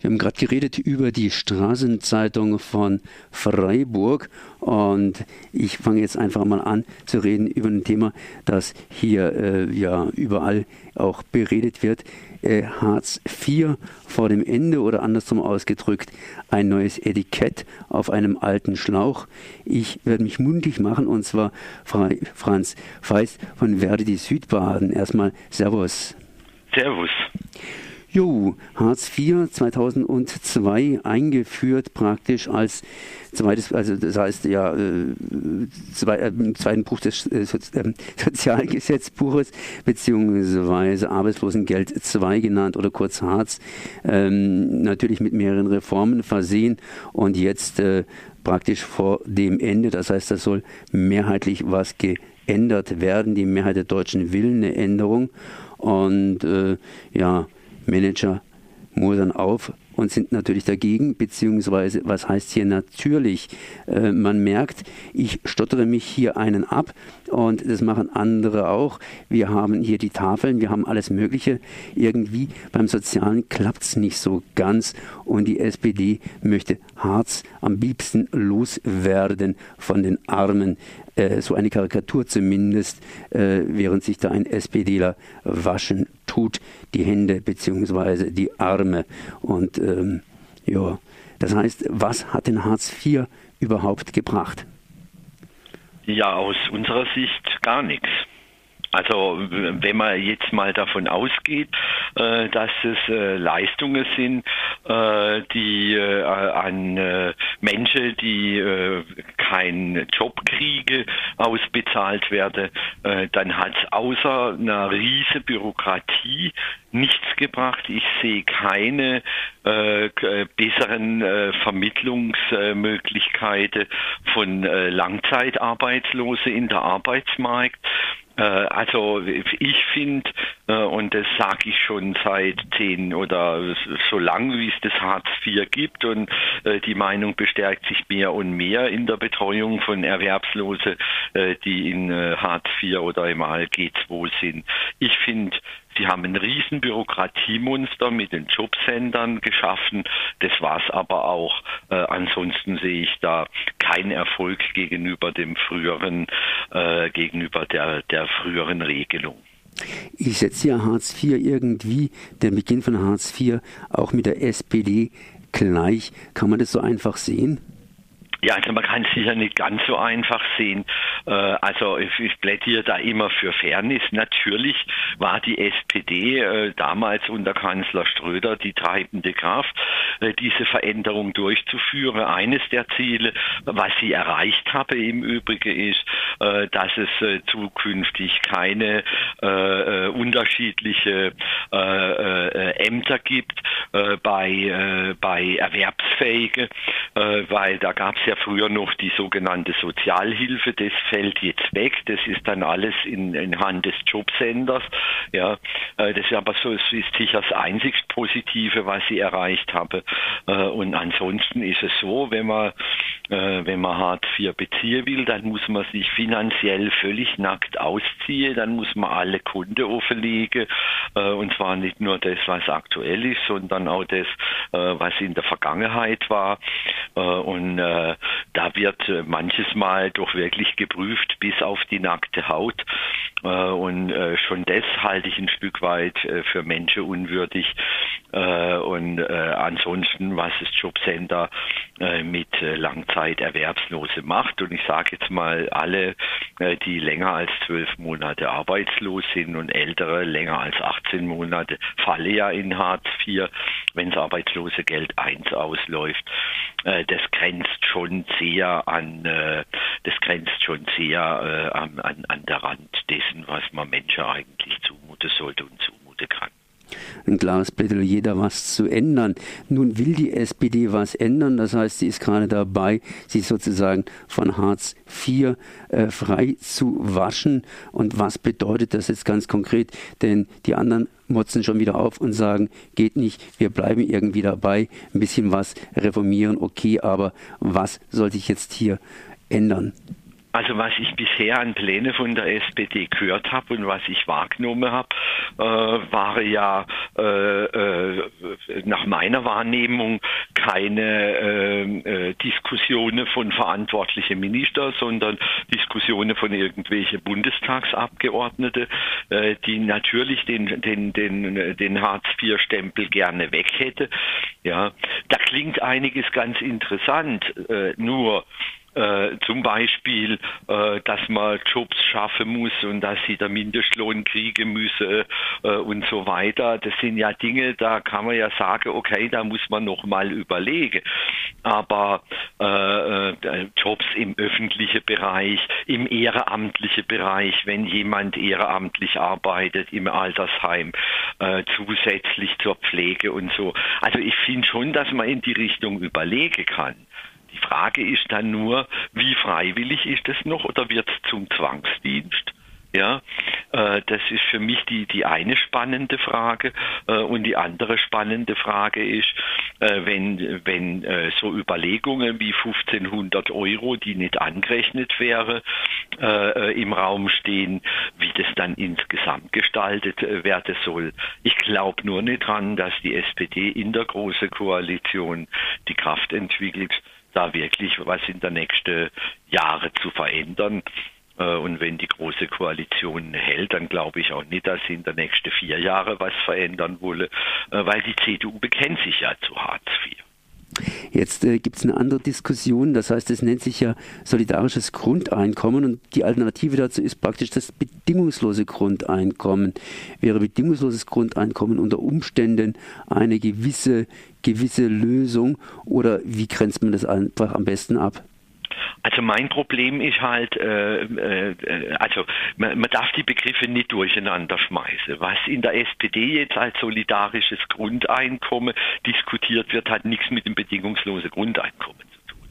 Wir haben gerade geredet über die Straßenzeitung von Freiburg und ich fange jetzt einfach mal an zu reden über ein Thema, das hier äh, ja überall auch beredet wird. Äh, Hartz IV vor dem Ende oder andersrum ausgedrückt ein neues Etikett auf einem alten Schlauch. Ich werde mich mundig machen und zwar Franz Feist von Verdi Südbaden. Erstmal Servus. Servus. Jo, Hartz IV 2002 eingeführt praktisch als zweites, also das heißt ja äh, zwei, äh, zweiten Buch des äh, ähm, Sozialgesetzbuches beziehungsweise Arbeitslosengeld 2 genannt oder kurz Hartz, ähm, natürlich mit mehreren Reformen versehen und jetzt äh, praktisch vor dem Ende, das heißt, das soll mehrheitlich was geändert werden, die Mehrheit der Deutschen will eine Änderung und äh, ja, Manager modern auf und sind natürlich dagegen, beziehungsweise was heißt hier natürlich? Äh, man merkt, ich stottere mich hier einen ab und das machen andere auch. Wir haben hier die Tafeln, wir haben alles Mögliche. Irgendwie beim Sozialen klappt es nicht so ganz und die SPD möchte Harz am liebsten loswerden von den Armen. Äh, so eine Karikatur zumindest, äh, während sich da ein SPDler waschen tut, die Hände bzw. die Arme. Und ähm, ja, das heißt, was hat denn Hartz IV überhaupt gebracht? Ja, aus unserer Sicht gar nichts. Also wenn man jetzt mal davon ausgeht, äh, dass es äh, Leistungen sind, äh, die an Menschen, die äh, keinen Job kriegen, ausbezahlt werden, dann hat es außer einer riesen Bürokratie nichts gebracht. Ich sehe keine besseren Vermittlungsmöglichkeiten von Langzeitarbeitslosen in der Arbeitsmarkt. Äh, also ich finde, äh, und das sage ich schon seit zehn oder so lang, wie es das Hartz IV gibt, und äh, die Meinung bestärkt sich mehr und mehr in der Betreuung von Erwerbslosen, die in Hartz IV oder im ALG II sind. Ich finde, Sie haben ein riesen Bürokratiemonster mit den Jobcentern geschaffen. Das war es aber auch. Äh, ansonsten sehe ich da keinen Erfolg gegenüber dem früheren, äh, gegenüber der, der früheren Regelung. Ich setze ja Hartz IV irgendwie, der Beginn von Hartz IV, auch mit der SPD gleich. Kann man das so einfach sehen? Ja, also man kann es sicher nicht ganz so einfach sehen. Äh, also ich, plädiere da immer für Fairness. Natürlich war die SPD äh, damals unter Kanzler Ströder die treibende Kraft, äh, diese Veränderung durchzuführen. Eines der Ziele, was sie erreicht habe im Übrigen ist, dass es zukünftig keine unterschiedliche Ämter gibt bei, bei Erwerbsfähigen, weil da gab es ja früher noch die sogenannte Sozialhilfe, das fällt jetzt weg, das ist dann alles in, in Hand des Jobcenters. Ja, äh, das ist aber so, es ist sicher das einzig Positive, was ich erreicht habe. Äh, und ansonsten ist es so, wenn man, äh, wenn man Hartz IV beziehen will, dann muss man sich finanziell völlig nackt ausziehen, dann muss man alle Kunden offenlegen, und zwar nicht nur das, was aktuell ist, sondern auch das, was in der Vergangenheit war. Und da wird äh, manches Mal doch wirklich geprüft bis auf die nackte Haut. Äh, und äh, schon das halte ich ein Stück weit für menschenunwürdig. Und ansonsten, was das Jobcenter mit Langzeiterwerbslose macht. Und ich sage jetzt mal, alle, die länger als zwölf Monate arbeitslos sind und ältere länger als 18 Monate, falle ja in Hartz IV, wenn das Arbeitslosegeld 1 ausläuft. Das grenzt schon sehr an, äh, das grenzt schon sehr äh, an, an der Rand dessen, was man Menschen eigentlich zumuten sollte und kann ein klares Plädoyer, da was zu ändern. Nun will die SPD was ändern, das heißt, sie ist gerade dabei, sich sozusagen von Hartz IV äh, frei zu waschen. Und was bedeutet das jetzt ganz konkret? Denn die anderen motzen schon wieder auf und sagen, geht nicht, wir bleiben irgendwie dabei, ein bisschen was reformieren, okay, aber was soll sich jetzt hier ändern? Also was ich bisher an Pläne von der SPD gehört habe und was ich wahrgenommen habe, äh, war ja äh, äh, nach meiner Wahrnehmung keine ähm, äh, Diskussionen von verantwortlichen Ministern, sondern Diskussionen von irgendwelchen Bundestagsabgeordneten, äh, die natürlich den, den, den, den Hartz-IV-Stempel gerne weg hätte. Ja, da klingt einiges ganz interessant, äh, nur äh, zum Beispiel, äh, dass man Jobs schaffen muss und dass sie der Mindestlohn kriegen müsse äh, und so weiter. Das sind ja Dinge, da kann man ja sagen, okay, da muss man noch mal überlegen. Aber äh, äh, Jobs im öffentlichen Bereich, im ehrenamtlichen Bereich, wenn jemand ehrenamtlich arbeitet im Altersheim, äh, zusätzlich zur Pflege und so. Also ich finde schon, dass man in die Richtung überlegen kann. Die Frage ist dann nur, wie freiwillig ist es noch oder wird es zum Zwangsdienst? Ja, äh, das ist für mich die, die eine spannende Frage. Äh, und die andere spannende Frage ist, äh, wenn, wenn äh, so Überlegungen wie 1500 Euro, die nicht angerechnet wäre, äh, im Raum stehen, wie das dann insgesamt gestaltet äh, werden soll. Ich glaube nur nicht dran, dass die SPD in der Großen Koalition die Kraft entwickelt, da wirklich was in der nächsten Jahre zu verändern. Äh, und wenn die große Koalition hält, dann glaube ich auch nicht, dass sie in der nächsten vier Jahre was verändern wolle, äh, weil die CDU bekennt sich ja zu Hartz IV. Jetzt äh, gibt es eine andere Diskussion, das heißt, es nennt sich ja solidarisches Grundeinkommen und die Alternative dazu ist praktisch das bedingungslose Grundeinkommen. Wäre bedingungsloses Grundeinkommen unter Umständen eine gewisse, gewisse Lösung oder wie grenzt man das einfach am besten ab? Also mein Problem ist halt, äh, äh, also man, man, darf die Begriffe nicht durcheinander schmeißen. Was in der SPD jetzt als solidarisches Grundeinkommen diskutiert wird, hat nichts mit dem bedingungslosen Grundeinkommen zu tun.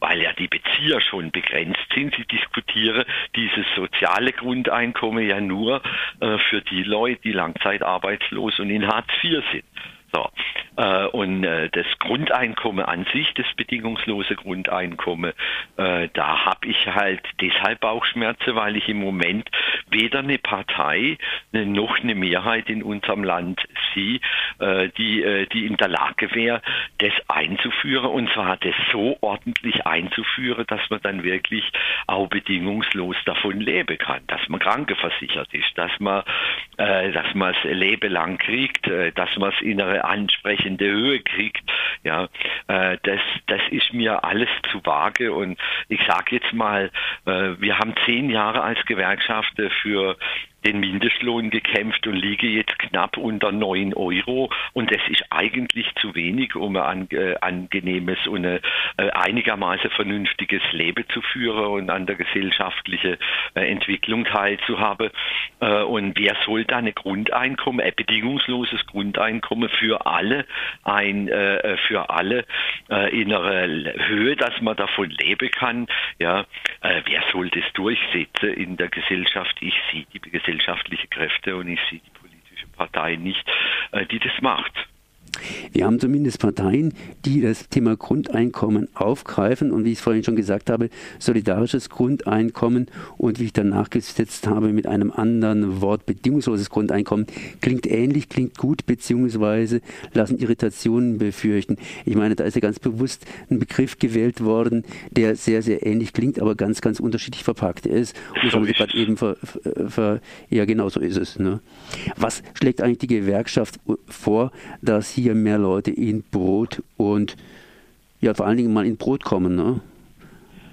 Weil ja die Bezieher schon begrenzt sind. Sie diskutieren dieses soziale Grundeinkommen ja nur äh, für die Leute, die langzeitarbeitslos und in Hartz IV sind. So. Äh, und äh, das Grundeinkommen an sich, das bedingungslose Grundeinkommen, äh, da habe ich halt deshalb Bauchschmerzen, weil ich im Moment weder eine Partei noch eine Mehrheit in unserem Land sehe, die, die in der Lage wäre, das einzuführen. Und zwar das so ordentlich einzuführen, dass man dann wirklich auch bedingungslos davon leben kann, dass man krankenversichert ist, dass man, dass man es Leben lang kriegt, dass man es in einer ansprechende Höhe kriegt. Ja, äh, das, das ist mir alles zu vage. Und ich sage jetzt mal, äh, wir haben zehn Jahre als Gewerkschaft für den Mindestlohn gekämpft und liege jetzt knapp unter 9 Euro. Und das ist eigentlich zu wenig, um ein äh, angenehmes und ein äh, einigermaßen vernünftiges Leben zu führen und an der gesellschaftlichen äh, Entwicklung teilzuhaben. Und wer soll da ein Grundeinkommen, ein bedingungsloses Grundeinkommen für alle, ein für alle in einer Höhe, dass man davon leben kann, ja, wer soll das durchsetzen in der Gesellschaft? Ich sehe die Gesellschaft gesellschaftliche Kräfte und ich sehe die politische Partei nicht, äh, die das macht. Wir haben zumindest Parteien, die das Thema Grundeinkommen aufgreifen und wie ich es vorhin schon gesagt habe, solidarisches Grundeinkommen und wie ich dann nachgesetzt habe mit einem anderen Wort, bedingungsloses Grundeinkommen, klingt ähnlich, klingt gut, beziehungsweise lassen Irritationen befürchten. Ich meine, da ist ja ganz bewusst ein Begriff gewählt worden, der sehr, sehr ähnlich klingt, aber ganz, ganz unterschiedlich verpackt ist. Und das haben Sie gerade eben ver, ver, ja, genau so ist es. Ne? Was schlägt eigentlich die Gewerkschaft vor, dass hier mehr Leute in Brot und ja vor allen Dingen mal in Brot kommen, ne?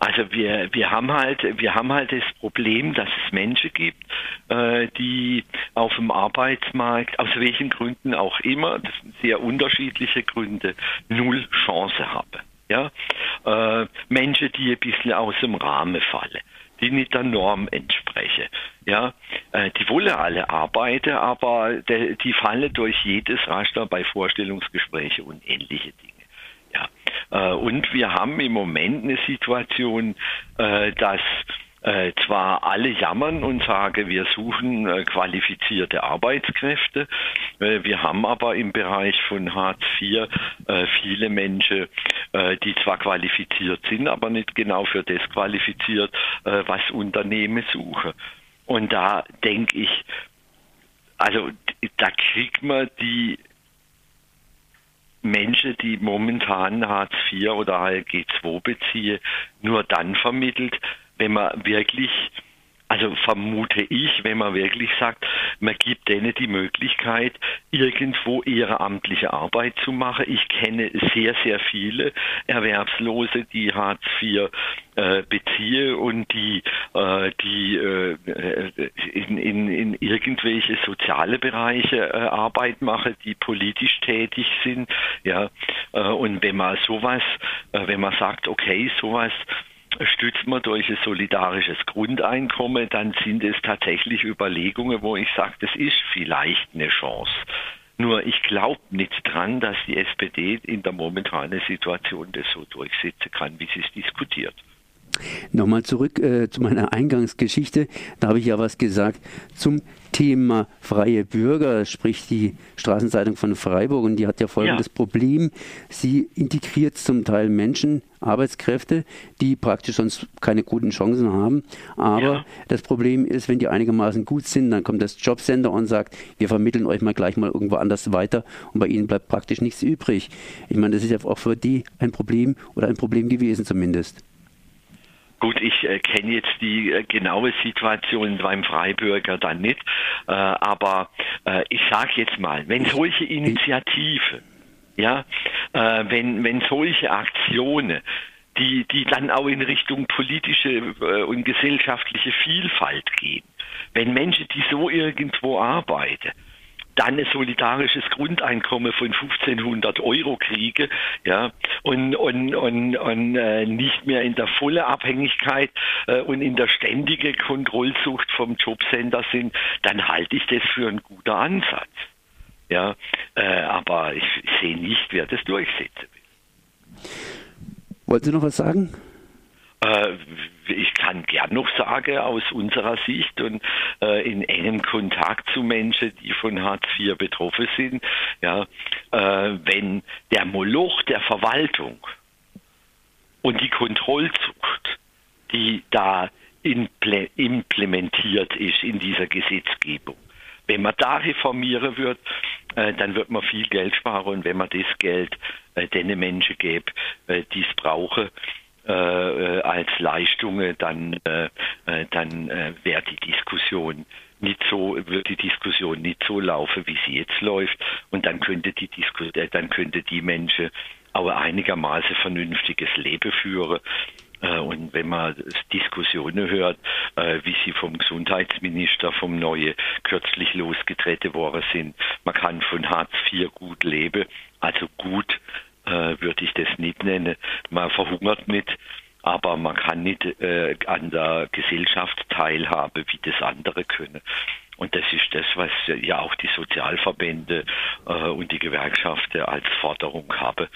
Also wir, wir haben halt wir haben halt das Problem, dass es Menschen gibt, äh, die auf dem Arbeitsmarkt aus welchen Gründen auch immer, das sind sehr unterschiedliche Gründe, null Chance haben. Ja, äh, Menschen, die ein bisschen aus dem Rahmen fallen die nicht der Norm entsprechen. Ja, äh, die wollen alle arbeiten, aber die fallen durch jedes Raster bei Vorstellungsgesprächen und ähnliche Dinge. Ja, äh, und wir haben im Moment eine Situation, äh, dass äh, zwar alle jammern und sagen, wir suchen äh, qualifizierte Arbeitskräfte, äh, wir haben aber im Bereich von Hartz IV äh, viele Menschen, äh, die zwar qualifiziert sind, aber nicht genau für das qualifiziert, äh, was Unternehmen suchen. Und da denke ich, also da kriegt man die Menschen, die momentan Hartz IV oder HLG II beziehen, nur dann vermittelt, wenn man wirklich also vermute ich, wenn man wirklich sagt, man gibt denen die Möglichkeit, irgendwo ihre amtliche Arbeit zu machen. Ich kenne sehr, sehr viele Erwerbslose, die Hartz IV äh, beziehe und die, äh, die äh, in, in, in irgendwelche soziale Bereiche äh, Arbeit machen, die politisch tätig sind. Ja, äh, und wenn man sowas, äh, wenn man sagt, okay, sowas stützt man durch ein solidarisches Grundeinkommen, dann sind es tatsächlich Überlegungen, wo ich sage, das ist vielleicht eine Chance. Nur ich glaube nicht dran, dass die SPD in der momentanen Situation das so durchsetzen kann, wie sie es diskutiert. Nochmal zurück äh, zu meiner Eingangsgeschichte. Da habe ich ja was gesagt zum Thema freie Bürger, sprich die Straßenzeitung von Freiburg. Und die hat ja folgendes ja. Problem. Sie integriert zum Teil Menschen, Arbeitskräfte, die praktisch sonst keine guten Chancen haben. Aber ja. das Problem ist, wenn die einigermaßen gut sind, dann kommt das Jobcenter und sagt, wir vermitteln euch mal gleich mal irgendwo anders weiter und bei ihnen bleibt praktisch nichts übrig. Ich meine, das ist ja auch für die ein Problem oder ein Problem gewesen zumindest. Gut, ich äh, kenne jetzt die äh, genaue Situation beim Freibürger dann nicht, äh, aber äh, ich sage jetzt mal, wenn solche Initiativen, ja, äh, wenn, wenn solche Aktionen, die, die dann auch in Richtung politische äh, und gesellschaftliche Vielfalt gehen, wenn Menschen, die so irgendwo arbeiten, dann ein solidarisches Grundeinkommen von 1500 Euro kriege, ja, und, und, und, und äh, nicht mehr in der volle Abhängigkeit äh, und in der ständige Kontrollsucht vom Jobcenter sind, dann halte ich das für einen guten Ansatz. Ja, äh, aber ich, ich sehe nicht, wer das durchsetzen will. Wollen Sie noch was sagen? Äh, ich kann gern noch sagen, aus unserer Sicht und äh, in engem Kontakt zu Menschen, die von Hartz IV betroffen sind, ja, äh, wenn der Moloch der Verwaltung und die Kontrollzucht, die da implementiert ist in dieser Gesetzgebung, wenn man da reformieren wird, dann wird man viel Geld sparen und wenn man das Geld äh, den Menschen äh, die es brauchen, äh, äh, als Leistungen, dann, äh, äh dann äh, wäre die Diskussion nicht so, wird die Diskussion nicht so laufen, wie sie jetzt läuft. Und dann könnte die Disku äh, dann könnte die Menschen auch einigermaßen vernünftiges Leben führen. Und wenn man Diskussionen hört, wie sie vom Gesundheitsminister, vom Neue kürzlich losgetreten worden sind, man kann von Hartz IV gut leben, also gut äh, würde ich das nicht nennen. Man verhungert nicht, aber man kann nicht äh, an der Gesellschaft teilhaben, wie das andere können. Und das ist das, was ja auch die Sozialverbände äh, und die Gewerkschaften als Forderung haben,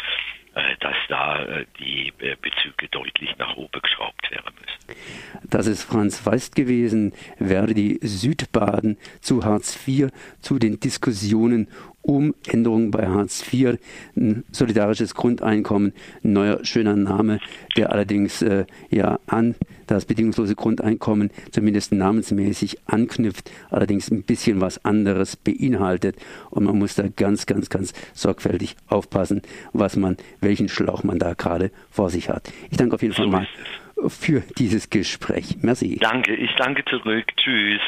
äh, dass da äh, die äh, Bezüge deutlich nach oben geschraubt werden müssen. Das ist Franz Weist gewesen, Verdi Südbaden zu Hartz IV, zu den Diskussionen um Änderungen bei Hartz IV, ein solidarisches Grundeinkommen, ein neuer schöner Name, der allerdings äh, ja an das bedingungslose Grundeinkommen zumindest namensmäßig anknüpft, allerdings ein bisschen was anderes beinhaltet und man muss da ganz, ganz, ganz sorgfältig aufpassen, was man, welchen Schlauch man da gerade vor sich hat. Ich danke auf jeden Fall mal für dieses Gespräch. Merci. Danke, ich danke zurück. Tschüss.